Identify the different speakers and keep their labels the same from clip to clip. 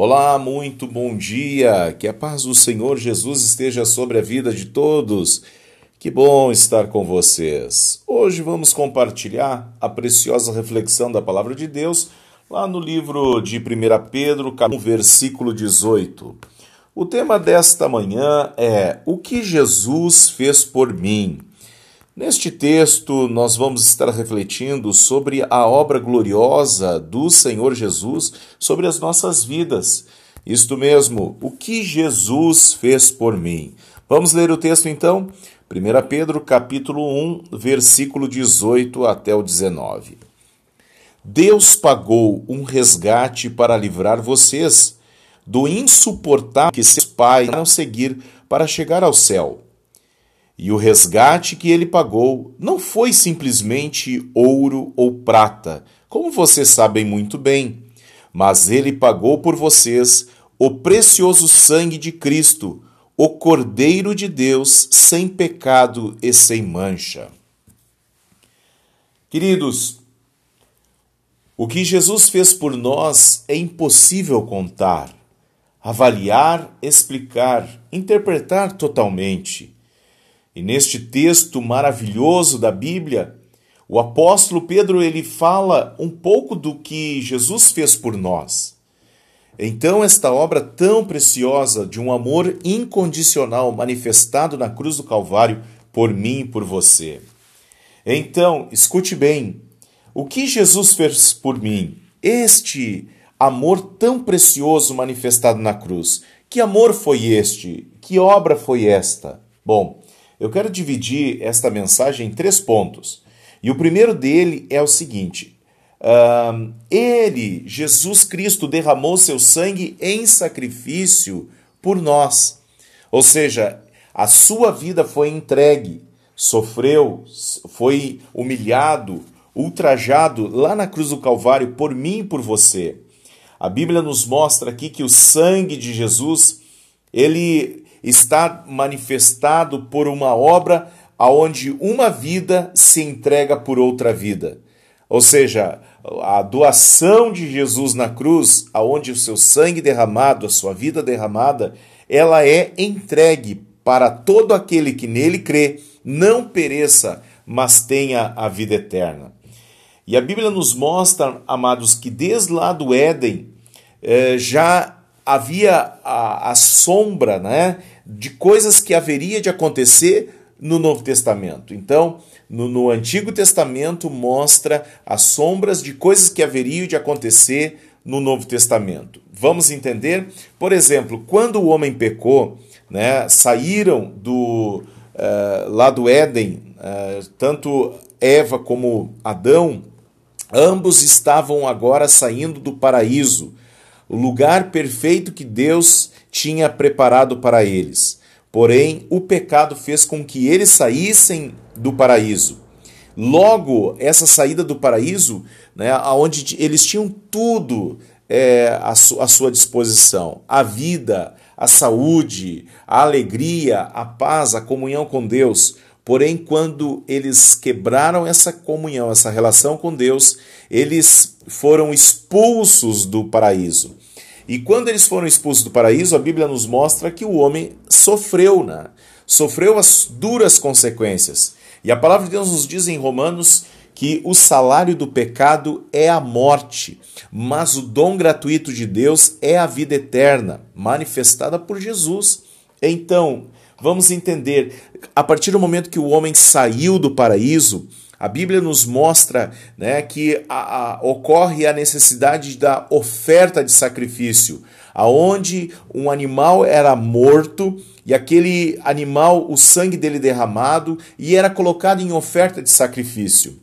Speaker 1: Olá, muito bom dia. Que a paz do Senhor Jesus esteja sobre a vida de todos. Que bom estar com vocês. Hoje vamos compartilhar a preciosa reflexão da palavra de Deus lá no livro de 1 Pedro, versículo 18. O tema desta manhã é O que Jesus fez por mim. Neste texto, nós vamos estar refletindo sobre a obra gloriosa do Senhor Jesus sobre as nossas vidas. Isto mesmo, o que Jesus fez por mim. Vamos ler o texto então? 1 Pedro capítulo 1, versículo 18 até o 19. Deus pagou um resgate para livrar vocês do insuportável que seus pais não seguir para chegar ao céu e o resgate que ele pagou não foi simplesmente ouro ou prata, como vocês sabem muito bem, mas ele pagou por vocês o precioso sangue de Cristo, o Cordeiro de Deus, sem pecado e sem mancha. Queridos, o que Jesus fez por nós é impossível contar, avaliar, explicar, interpretar totalmente. E neste texto maravilhoso da Bíblia, o apóstolo Pedro ele fala um pouco do que Jesus fez por nós. Então, esta obra tão preciosa de um amor incondicional manifestado na cruz do Calvário por mim e por você. Então, escute bem: o que Jesus fez por mim? Este amor tão precioso manifestado na cruz. Que amor foi este? Que obra foi esta? Bom, eu quero dividir esta mensagem em três pontos. E o primeiro dele é o seguinte: uh, Ele, Jesus Cristo, derramou seu sangue em sacrifício por nós. Ou seja, a sua vida foi entregue, sofreu, foi humilhado, ultrajado lá na cruz do Calvário por mim e por você. A Bíblia nos mostra aqui que o sangue de Jesus, ele está manifestado por uma obra aonde uma vida se entrega por outra vida. Ou seja, a doação de Jesus na cruz, aonde o seu sangue derramado, a sua vida derramada, ela é entregue para todo aquele que nele crê, não pereça, mas tenha a vida eterna. E a Bíblia nos mostra, amados, que desde lá do Éden eh, já havia a, a sombra né, de coisas que haveria de acontecer no Novo Testamento. Então, no, no, Antigo Testamento mostra as sombras de coisas que haveriam de acontecer no Novo Testamento. Vamos entender? Por exemplo, quando o homem pecou, né, saíram do uh, lá do Éden, uh, tanto Eva como Adão, ambos estavam agora saindo do paraíso o lugar perfeito que Deus tinha preparado para eles. Porém, o pecado fez com que eles saíssem do paraíso. Logo, essa saída do paraíso, né, onde eles tinham tudo é, à, su à sua disposição: a vida, a saúde, a alegria, a paz, a comunhão com Deus. Porém, quando eles quebraram essa comunhão, essa relação com Deus, eles foram expulsos do paraíso. E quando eles foram expulsos do paraíso, a Bíblia nos mostra que o homem sofreu, né? sofreu as duras consequências. E a palavra de Deus nos diz em Romanos que o salário do pecado é a morte, mas o dom gratuito de Deus é a vida eterna, manifestada por Jesus. Então, vamos entender, a partir do momento que o homem saiu do paraíso, a Bíblia nos mostra né, que a, a, ocorre a necessidade da oferta de sacrifício, aonde um animal era morto e aquele animal, o sangue dele derramado, e era colocado em oferta de sacrifício.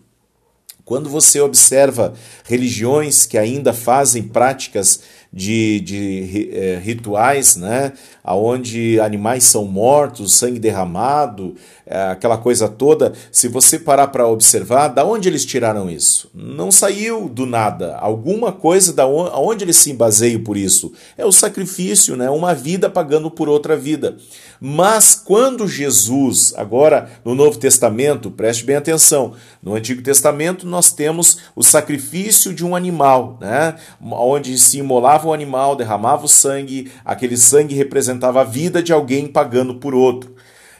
Speaker 1: Quando você observa religiões que ainda fazem práticas de, de é, rituais, né, onde animais são mortos, sangue derramado, é, aquela coisa toda, se você parar para observar, da onde eles tiraram isso? Não saiu do nada. Alguma coisa da onde eles se baseiam por isso? É o sacrifício, né, uma vida pagando por outra vida. Mas quando Jesus, agora no Novo Testamento, preste bem atenção, no Antigo Testamento nós temos o sacrifício de um animal, né? onde se imolava o animal, derramava o sangue, aquele sangue representava a vida de alguém pagando por outro.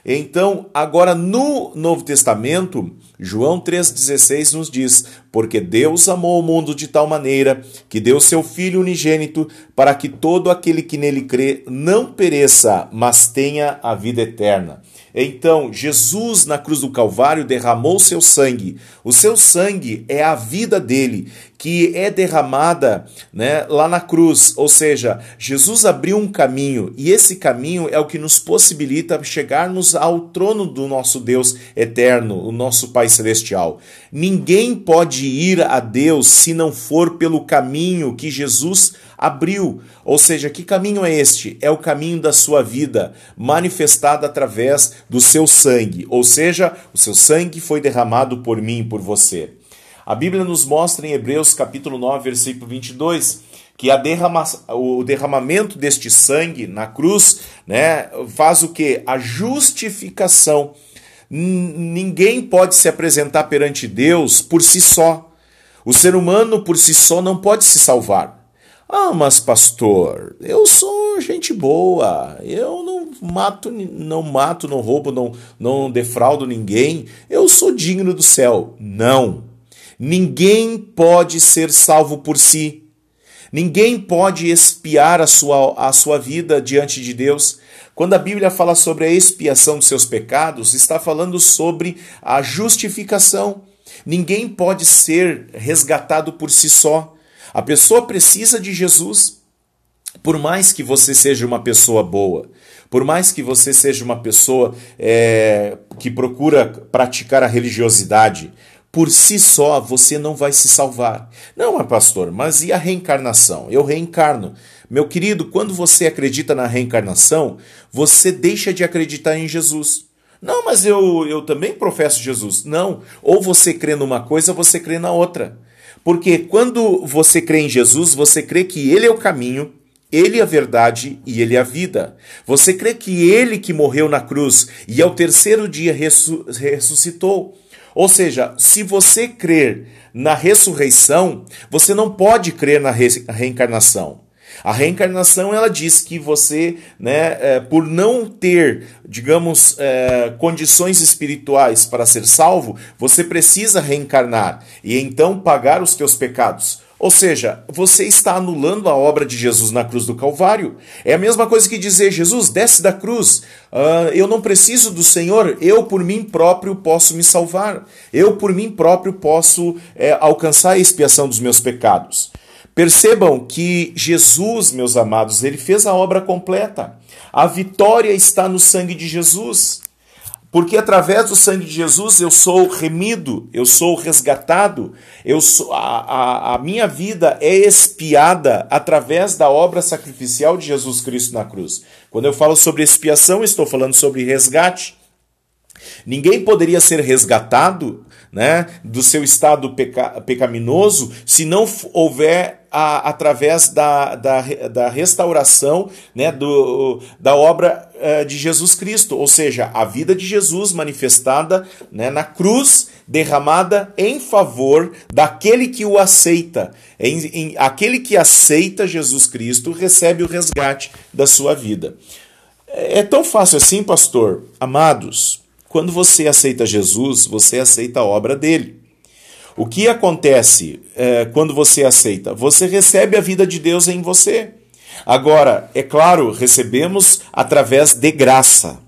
Speaker 1: Então, agora no Novo Testamento, João 3,16 nos diz: Porque Deus amou o mundo de tal maneira que deu seu Filho unigênito para que todo aquele que nele crê não pereça, mas tenha a vida eterna. Então, Jesus na cruz do Calvário derramou seu sangue. O seu sangue é a vida dele, que é derramada né, lá na cruz. Ou seja, Jesus abriu um caminho e esse caminho é o que nos possibilita chegarmos ao trono do nosso Deus eterno, o nosso Pai Celestial. Ninguém pode ir a Deus se não for pelo caminho que Jesus abriu. Ou seja, que caminho é este? É o caminho da sua vida, manifestado através do seu sangue. Ou seja, o seu sangue foi derramado por mim e por você. A Bíblia nos mostra em Hebreus capítulo 9, versículo 22, que derrama, o derramamento deste sangue na cruz né, faz o que? A justificação. Ninguém pode se apresentar perante Deus por si só. O ser humano por si só não pode se salvar. Ah, mas pastor, eu sou gente boa, eu não mato, não mato, não roubo, não, não defraudo ninguém, eu sou digno do céu. Não. Ninguém pode ser salvo por si. Ninguém pode expiar a sua, a sua vida diante de Deus. Quando a Bíblia fala sobre a expiação dos seus pecados, está falando sobre a justificação. Ninguém pode ser resgatado por si só. A pessoa precisa de Jesus. Por mais que você seja uma pessoa boa, por mais que você seja uma pessoa é, que procura praticar a religiosidade, por si só você não vai se salvar. Não, pastor, mas e a reencarnação? Eu reencarno. Meu querido, quando você acredita na reencarnação, você deixa de acreditar em Jesus. Não, mas eu, eu também professo Jesus. Não. Ou você crê numa coisa, você crê na outra. Porque quando você crê em Jesus, você crê que Ele é o caminho, Ele é a verdade e Ele é a vida. Você crê que Ele que morreu na cruz e ao terceiro dia ressuscitou. Ou seja, se você crer na ressurreição, você não pode crer na reencarnação. A reencarnação ela diz que você, né, é, por não ter, digamos, é, condições espirituais para ser salvo, você precisa reencarnar e então pagar os teus pecados. Ou seja, você está anulando a obra de Jesus na cruz do Calvário. É a mesma coisa que dizer: Jesus, desce da cruz, uh, eu não preciso do Senhor, eu por mim próprio posso me salvar, eu por mim próprio posso é, alcançar a expiação dos meus pecados. Percebam que Jesus, meus amados, ele fez a obra completa. A vitória está no sangue de Jesus. Porque através do sangue de Jesus eu sou remido, eu sou resgatado, eu sou, a, a, a minha vida é expiada através da obra sacrificial de Jesus Cristo na cruz. Quando eu falo sobre expiação, estou falando sobre resgate. Ninguém poderia ser resgatado né, do seu estado peca, pecaminoso se não houver a, através da, da, da restauração né, do, da obra uh, de Jesus Cristo, ou seja, a vida de Jesus manifestada né, na cruz, derramada em favor daquele que o aceita. Em, em, aquele que aceita Jesus Cristo recebe o resgate da sua vida. É, é tão fácil assim, pastor? Amados, quando você aceita Jesus, você aceita a obra dele. O que acontece é, quando você aceita? Você recebe a vida de Deus em você. Agora, é claro, recebemos através de graça.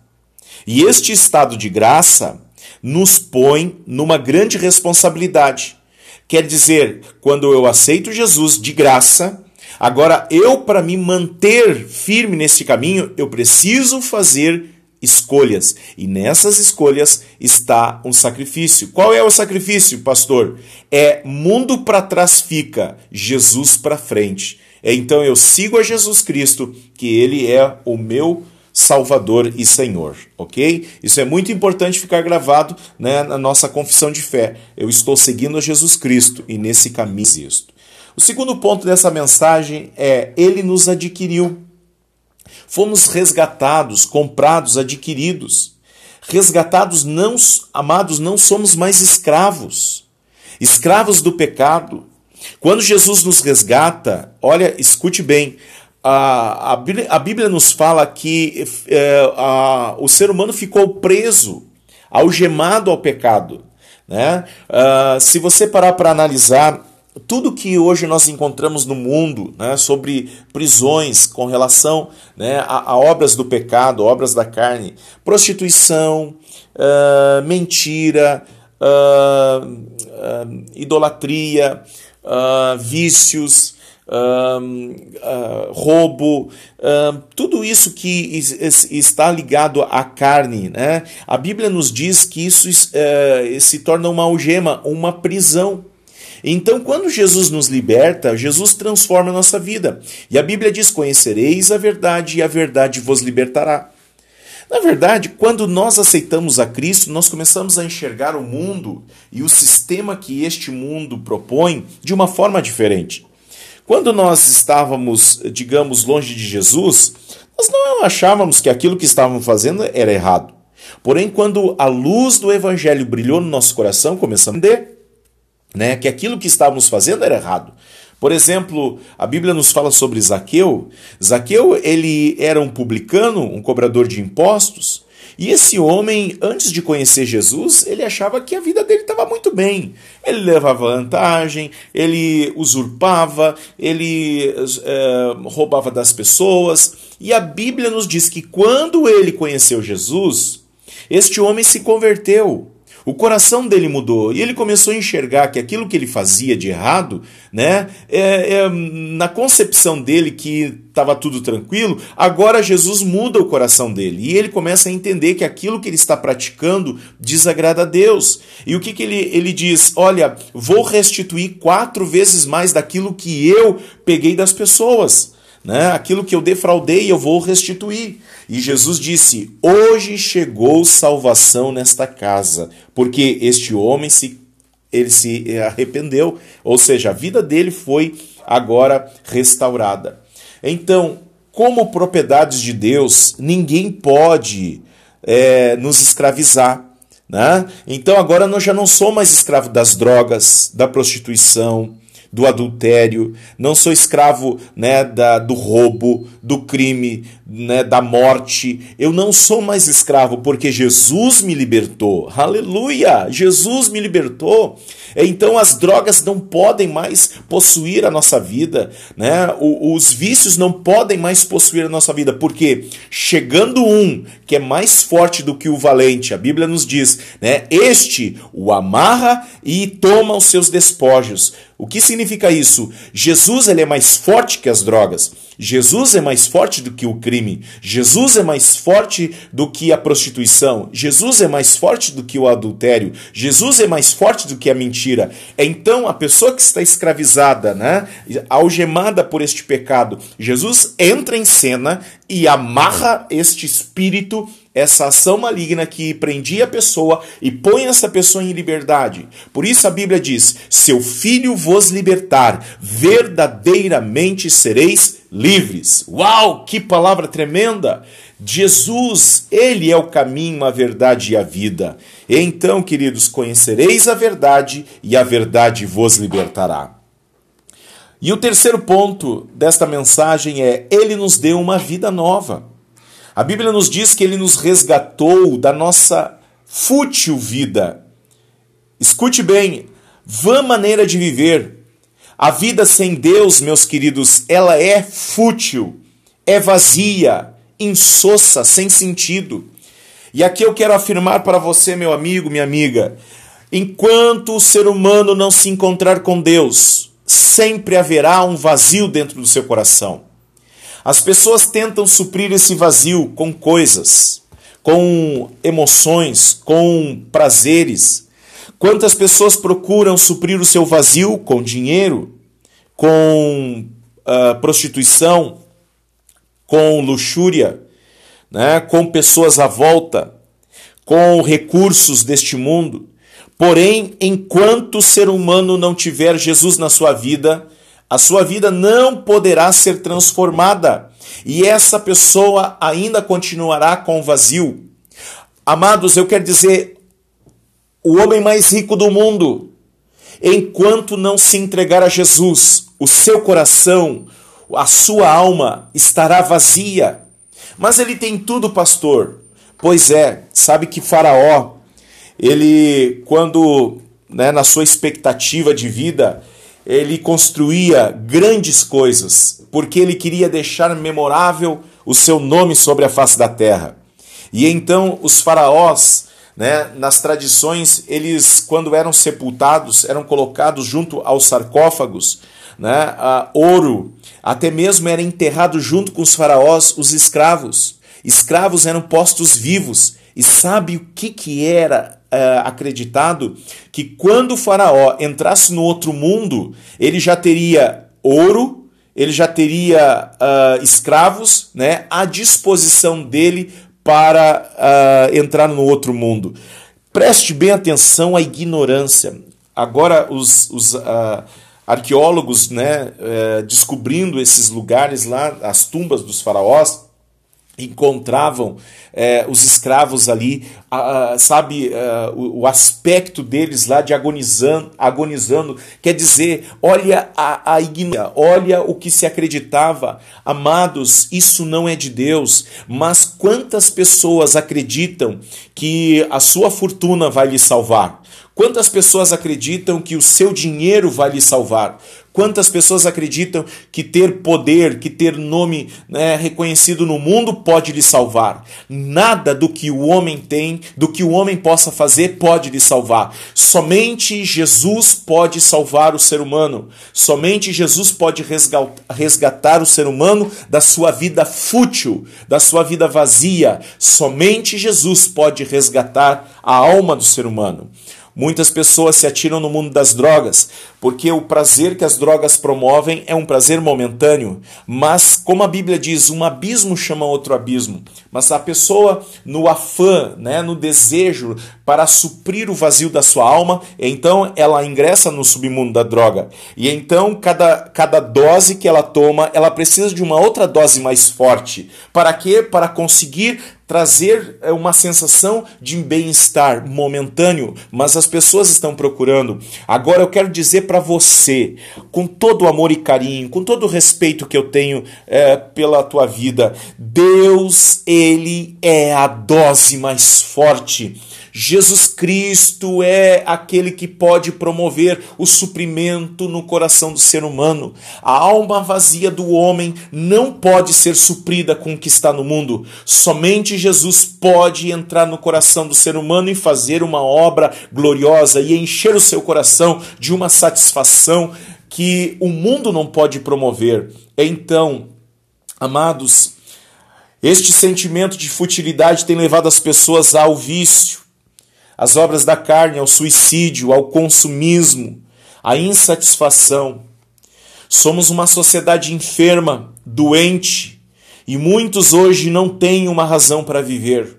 Speaker 1: E este estado de graça nos põe numa grande responsabilidade. Quer dizer, quando eu aceito Jesus de graça, agora eu, para me manter firme nesse caminho, eu preciso fazer escolhas. E nessas escolhas está um sacrifício. Qual é o sacrifício, pastor? É mundo para trás fica, Jesus para frente. É, então eu sigo a Jesus Cristo, que ele é o meu Salvador e Senhor, ok? Isso é muito importante ficar gravado né, na nossa confissão de fé. Eu estou seguindo a Jesus Cristo e nesse caminho existo. O segundo ponto dessa mensagem é: Ele nos adquiriu. Fomos resgatados, comprados, adquiridos. Resgatados, não, amados, não somos mais escravos. escravos do pecado. Quando Jesus nos resgata, olha, escute bem, a, a, Bíblia, a Bíblia nos fala que é, a, o ser humano ficou preso, algemado ao pecado. Né? Uh, se você parar para analisar tudo que hoje nós encontramos no mundo né, sobre prisões com relação né, a, a, obras do pecado, obras da carne, prostituição, uh, mentira, uh, uh, idolatria, vícios, roubo, tudo isso que está ligado à carne. Né? A Bíblia nos diz que isso eh, se torna uma algema, uma prisão. Então, quando Jesus nos liberta, Jesus transforma a nossa vida. E a Bíblia diz: Conhecereis a verdade, e a verdade vos libertará. Na verdade, quando nós aceitamos a Cristo, nós começamos a enxergar o mundo e o sistema que este mundo propõe de uma forma diferente. Quando nós estávamos, digamos, longe de Jesus, nós não achávamos que aquilo que estávamos fazendo era errado. Porém, quando a luz do Evangelho brilhou no nosso coração, começamos a entender né, que aquilo que estávamos fazendo era errado. Por exemplo, a Bíblia nos fala sobre Zaqueu. Zaqueu, ele era um publicano, um cobrador de impostos, e esse homem, antes de conhecer Jesus, ele achava que a vida dele estava muito bem. Ele levava vantagem, ele usurpava, ele é, roubava das pessoas. E a Bíblia nos diz que quando ele conheceu Jesus, este homem se converteu. O coração dele mudou e ele começou a enxergar que aquilo que ele fazia de errado, né, é, é na concepção dele que estava tudo tranquilo, agora Jesus muda o coração dele e ele começa a entender que aquilo que ele está praticando desagrada a Deus. E o que, que ele, ele diz? Olha, vou restituir quatro vezes mais daquilo que eu peguei das pessoas. Né? Aquilo que eu defraudei, eu vou restituir. E Jesus disse: Hoje chegou salvação nesta casa, porque este homem se ele se arrependeu, ou seja, a vida dele foi agora restaurada. Então, como propriedades de Deus, ninguém pode é, nos escravizar. Né? Então agora nós já não somos mais escravos das drogas, da prostituição, do adultério, não sou escravo né, da, do roubo, do crime, né, da morte. Eu não sou mais escravo porque Jesus me libertou. Aleluia! Jesus me libertou. Então as drogas não podem mais possuir a nossa vida, né? os vícios não podem mais possuir a nossa vida, porque chegando um que é mais forte do que o valente, a Bíblia nos diz, né? Este o amarra e toma os seus despojos. O que significa isso? Jesus ele é mais forte que as drogas. Jesus é mais forte do que o crime. Jesus é mais forte do que a prostituição. Jesus é mais forte do que o adultério. Jesus é mais forte do que a mentira. Então, a pessoa que está escravizada, né, algemada por este pecado, Jesus entra em cena e amarra este espírito essa ação maligna que prendia a pessoa e põe essa pessoa em liberdade. Por isso a Bíblia diz: Seu filho vos libertar, verdadeiramente sereis livres. Uau, que palavra tremenda! Jesus, ele é o caminho, a verdade e a vida. Então, queridos, conhecereis a verdade e a verdade vos libertará. E o terceiro ponto desta mensagem é: Ele nos deu uma vida nova. A Bíblia nos diz que ele nos resgatou da nossa fútil vida. Escute bem, vã maneira de viver. A vida sem Deus, meus queridos, ela é fútil, é vazia, insossa, sem sentido. E aqui eu quero afirmar para você, meu amigo, minha amiga, enquanto o ser humano não se encontrar com Deus, sempre haverá um vazio dentro do seu coração. As pessoas tentam suprir esse vazio com coisas, com emoções, com prazeres. Quantas pessoas procuram suprir o seu vazio com dinheiro, com uh, prostituição, com luxúria, né, com pessoas à volta, com recursos deste mundo. Porém, enquanto o ser humano não tiver Jesus na sua vida, a sua vida não poderá ser transformada e essa pessoa ainda continuará com vazio. Amados, eu quero dizer, o homem mais rico do mundo, enquanto não se entregar a Jesus, o seu coração, a sua alma estará vazia. Mas ele tem tudo, pastor. Pois é, sabe que Faraó, ele, quando, né, na sua expectativa de vida, ele construía grandes coisas, porque ele queria deixar memorável o seu nome sobre a face da terra. E então os faraós, né, nas tradições, eles, quando eram sepultados, eram colocados junto aos sarcófagos, né, ouro, até mesmo era enterrado junto com os faraós os escravos. Escravos eram postos vivos. E sabe o que, que era uh, acreditado? Que quando o faraó entrasse no outro mundo, ele já teria ouro, ele já teria uh, escravos né, à disposição dele para uh, entrar no outro mundo. Preste bem atenção à ignorância. Agora, os, os uh, arqueólogos né, descobrindo esses lugares lá, as tumbas dos faraós, encontravam é, os escravos ali, sabe, é, o, o, aspecto deles lá de agonizando, agonizando quer dizer, olha a, a ignorância, olha o que se acreditava. Amados, isso não é de Deus, mas quantas pessoas acreditam que a sua fortuna vai lhe salvar? Quantas pessoas acreditam que o seu dinheiro vai lhe salvar? Quantas pessoas acreditam que ter poder, que ter nome né, reconhecido no mundo pode lhe salvar? Nada do que o homem tem, do que o homem possa fazer, pode lhe salvar. Somente Jesus pode salvar o ser humano. Somente Jesus pode resgatar o ser humano da sua vida fútil, da sua vida vazia. Somente Jesus pode resgatar a alma do ser humano. Muitas pessoas se atiram no mundo das drogas, porque o prazer que as drogas promovem é um prazer momentâneo, mas como a Bíblia diz, um abismo chama outro abismo. Mas a pessoa no afã, né, no desejo para suprir o vazio da sua alma, então ela ingressa no submundo da droga. E então cada, cada dose que ela toma, ela precisa de uma outra dose mais forte. Para quê? Para conseguir trazer é, uma sensação de bem-estar momentâneo, mas as pessoas estão procurando. Agora eu quero dizer para você, com todo o amor e carinho, com todo o respeito que eu tenho é, pela tua vida, Deus, Ele é a dose mais forte Jesus Cristo é aquele que pode promover o suprimento no coração do ser humano. A alma vazia do homem não pode ser suprida com o que está no mundo. Somente Jesus pode entrar no coração do ser humano e fazer uma obra gloriosa e encher o seu coração de uma satisfação que o mundo não pode promover. Então, amados, este sentimento de futilidade tem levado as pessoas ao vício, as obras da carne, ao suicídio, ao consumismo, à insatisfação. Somos uma sociedade enferma, doente, e muitos hoje não têm uma razão para viver.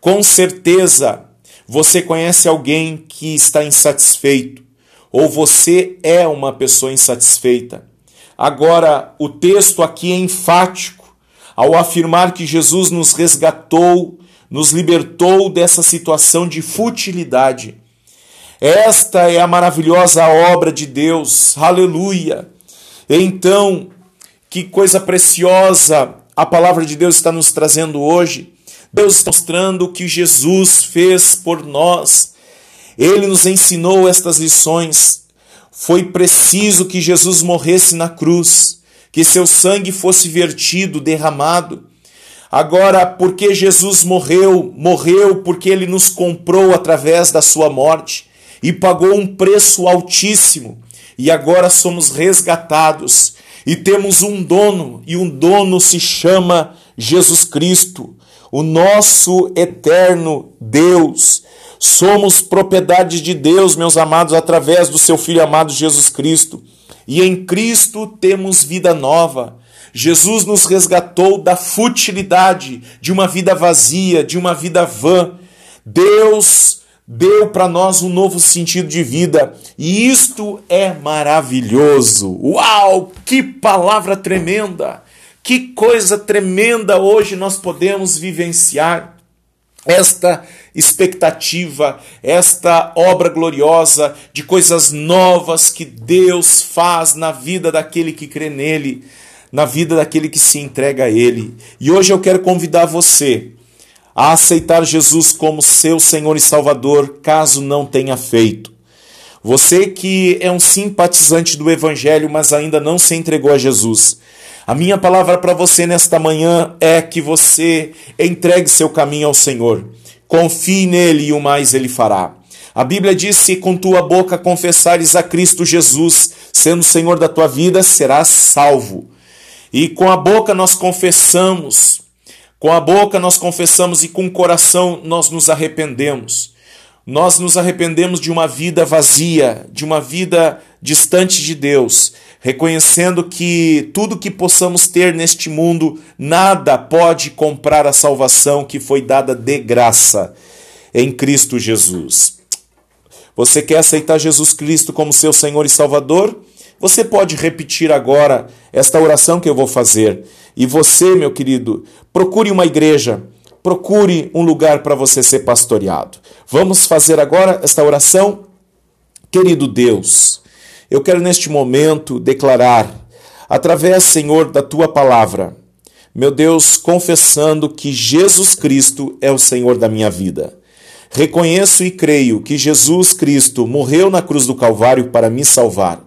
Speaker 1: Com certeza, você conhece alguém que está insatisfeito, ou você é uma pessoa insatisfeita. Agora, o texto aqui é enfático ao afirmar que Jesus nos resgatou nos libertou dessa situação de futilidade. Esta é a maravilhosa obra de Deus, aleluia! Então, que coisa preciosa a palavra de Deus está nos trazendo hoje. Deus está mostrando o que Jesus fez por nós. Ele nos ensinou estas lições. Foi preciso que Jesus morresse na cruz, que seu sangue fosse vertido, derramado. Agora, porque Jesus morreu, morreu porque ele nos comprou através da sua morte e pagou um preço altíssimo, e agora somos resgatados e temos um dono, e um dono se chama Jesus Cristo, o nosso eterno Deus. Somos propriedade de Deus, meus amados, através do seu Filho amado Jesus Cristo. E em Cristo temos vida nova. Jesus nos resgatou da futilidade de uma vida vazia, de uma vida vã. Deus deu para nós um novo sentido de vida e isto é maravilhoso. Uau, que palavra tremenda! Que coisa tremenda hoje nós podemos vivenciar esta expectativa, esta obra gloriosa de coisas novas que Deus faz na vida daquele que crê nele, na vida daquele que se entrega a ele. E hoje eu quero convidar você a aceitar Jesus como seu Senhor e Salvador, caso não tenha feito. Você que é um simpatizante do Evangelho, mas ainda não se entregou a Jesus. A minha palavra para você nesta manhã é que você entregue seu caminho ao Senhor. Confie nele e o mais ele fará. A Bíblia diz: se com tua boca confessares a Cristo Jesus, sendo Senhor da tua vida, serás salvo. E com a boca nós confessamos, com a boca nós confessamos e com o coração nós nos arrependemos. Nós nos arrependemos de uma vida vazia, de uma vida distante de Deus, reconhecendo que tudo que possamos ter neste mundo, nada pode comprar a salvação que foi dada de graça em Cristo Jesus. Você quer aceitar Jesus Cristo como seu Senhor e Salvador? Você pode repetir agora esta oração que eu vou fazer. E você, meu querido, procure uma igreja procure um lugar para você ser pastoreado. Vamos fazer agora esta oração? Querido Deus, eu quero neste momento declarar, através, Senhor, da tua palavra, meu Deus, confessando que Jesus Cristo é o Senhor da minha vida. Reconheço e creio que Jesus Cristo morreu na cruz do Calvário para me salvar.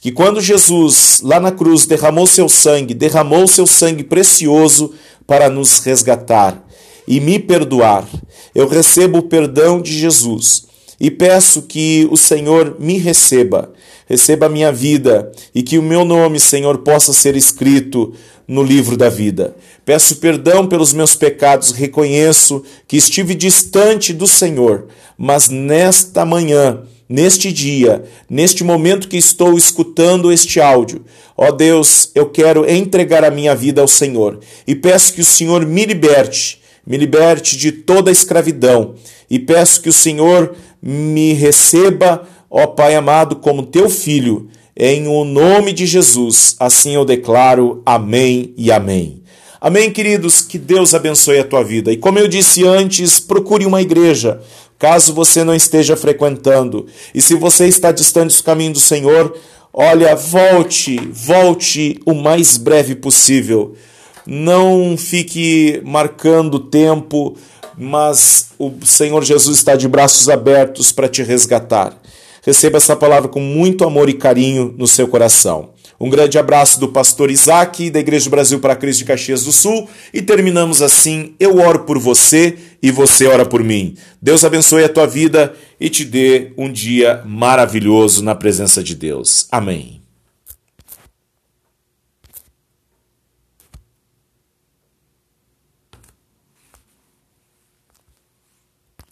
Speaker 1: Que quando Jesus, lá na cruz, derramou seu sangue, derramou seu sangue precioso para nos resgatar e me perdoar. Eu recebo o perdão de Jesus e peço que o Senhor me receba, receba a minha vida e que o meu nome, Senhor, possa ser escrito no livro da vida. Peço perdão pelos meus pecados, reconheço que estive distante do Senhor, mas nesta manhã, neste dia, neste momento que estou escutando este áudio, ó Deus, eu quero entregar a minha vida ao Senhor e peço que o Senhor me liberte me liberte de toda escravidão e peço que o Senhor me receba, ó Pai amado, como teu filho, em o nome de Jesus. Assim eu declaro. Amém e amém. Amém, queridos, que Deus abençoe a tua vida. E como eu disse antes, procure uma igreja, caso você não esteja frequentando. E se você está distante do caminho do Senhor, olha, volte, volte o mais breve possível não fique marcando tempo, mas o Senhor Jesus está de braços abertos para te resgatar. Receba essa palavra com muito amor e carinho no seu coração. Um grande abraço do pastor Isaac, da Igreja do Brasil para Cristo de Caxias do Sul. E terminamos assim: eu oro por você e você ora por mim. Deus abençoe a tua vida e te dê um dia maravilhoso na presença de Deus. Amém.